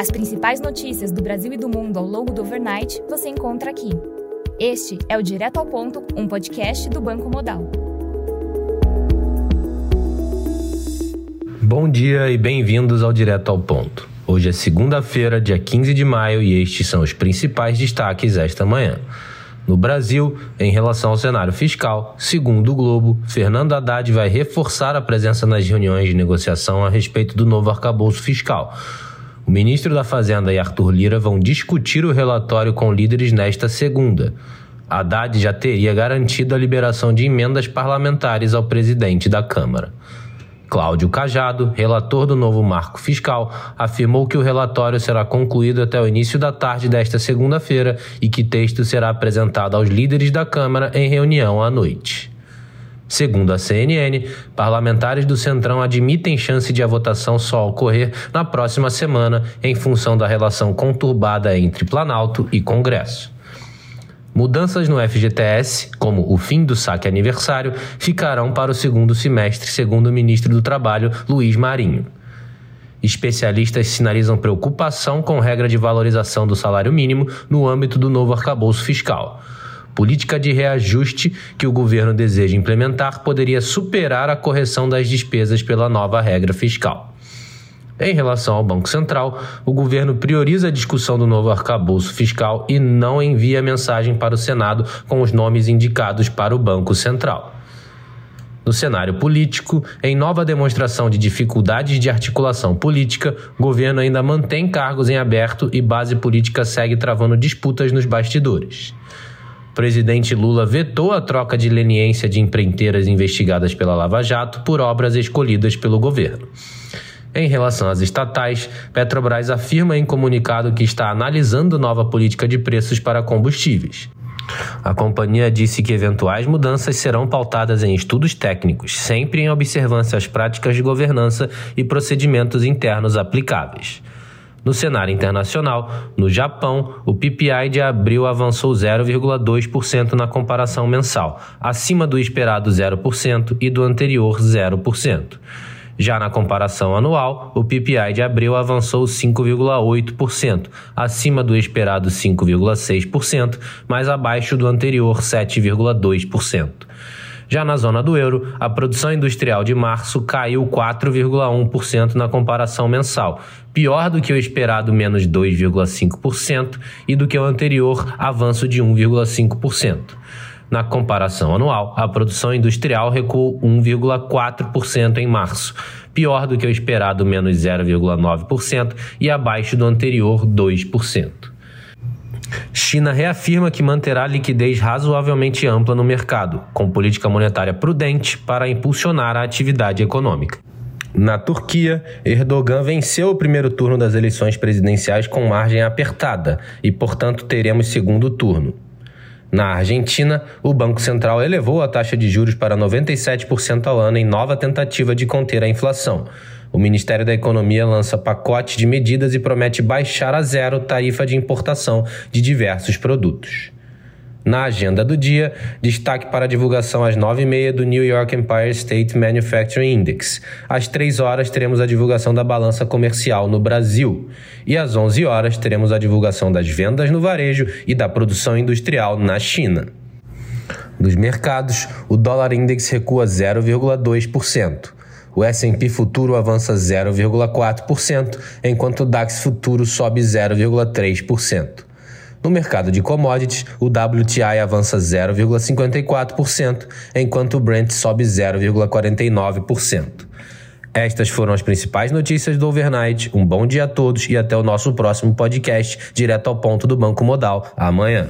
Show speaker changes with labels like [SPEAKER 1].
[SPEAKER 1] As principais notícias do Brasil e do mundo ao longo do overnight você encontra aqui. Este é o Direto ao Ponto, um podcast do Banco Modal.
[SPEAKER 2] Bom dia e bem-vindos ao Direto ao Ponto. Hoje é segunda-feira, dia 15 de maio, e estes são os principais destaques esta manhã. No Brasil, em relação ao cenário fiscal, segundo o Globo, Fernando Haddad vai reforçar a presença nas reuniões de negociação a respeito do novo arcabouço fiscal. O ministro da Fazenda e Arthur Lira vão discutir o relatório com líderes nesta segunda. Haddad já teria garantido a liberação de emendas parlamentares ao presidente da Câmara. Cláudio Cajado, relator do novo marco fiscal, afirmou que o relatório será concluído até o início da tarde desta segunda-feira e que texto será apresentado aos líderes da Câmara em reunião à noite. Segundo a CNN, parlamentares do Centrão admitem chance de a votação só ocorrer na próxima semana, em função da relação conturbada entre Planalto e Congresso. Mudanças no FGTS, como o fim do saque aniversário, ficarão para o segundo semestre, segundo o ministro do Trabalho, Luiz Marinho. Especialistas sinalizam preocupação com regra de valorização do salário mínimo no âmbito do novo arcabouço fiscal. Política de reajuste que o governo deseja implementar poderia superar a correção das despesas pela nova regra fiscal. Em relação ao Banco Central, o governo prioriza a discussão do novo arcabouço fiscal e não envia mensagem para o Senado com os nomes indicados para o Banco Central. No cenário político, em nova demonstração de dificuldades de articulação política, o governo ainda mantém cargos em aberto e base política segue travando disputas nos bastidores. Presidente Lula vetou a troca de leniência de empreiteiras investigadas pela Lava Jato por obras escolhidas pelo governo. Em relação às estatais, Petrobras afirma em comunicado que está analisando nova política de preços para combustíveis. A companhia disse que eventuais mudanças serão pautadas em estudos técnicos, sempre em observância às práticas de governança e procedimentos internos aplicáveis. No cenário internacional, no Japão, o PPI de abril avançou 0,2% na comparação mensal, acima do esperado 0% e do anterior 0%. Já na comparação anual, o PPI de abril avançou 5,8%, acima do esperado 5,6%, mas abaixo do anterior 7,2%. Já na zona do euro, a produção industrial de março caiu 4,1% na comparação mensal, pior do que o esperado menos 2,5% e do que o anterior avanço de 1,5%. Na comparação anual, a produção industrial recuou 1,4% em março, pior do que o esperado menos 0,9% e abaixo do anterior 2%. China reafirma que manterá liquidez razoavelmente ampla no mercado, com política monetária prudente para impulsionar a atividade econômica. Na Turquia, Erdogan venceu o primeiro turno das eleições presidenciais com margem apertada e, portanto, teremos segundo turno. Na Argentina, o Banco Central elevou a taxa de juros para 97% ao ano em nova tentativa de conter a inflação. O Ministério da Economia lança pacote de medidas e promete baixar a zero tarifa de importação de diversos produtos. Na agenda do dia, destaque para a divulgação às 9h30 do New York Empire State Manufacturing Index. Às 3 horas teremos a divulgação da balança comercial no Brasil. E às 11 horas teremos a divulgação das vendas no varejo e da produção industrial na China. Nos mercados, o dólar index recua 0,2%. O S&P futuro avança 0,4%, enquanto o DAX futuro sobe 0,3%. No mercado de commodities, o WTI avança 0,54%, enquanto o Brent sobe 0,49%. Estas foram as principais notícias do overnight. Um bom dia a todos e até o nosso próximo podcast, direto ao ponto do Banco Modal, amanhã.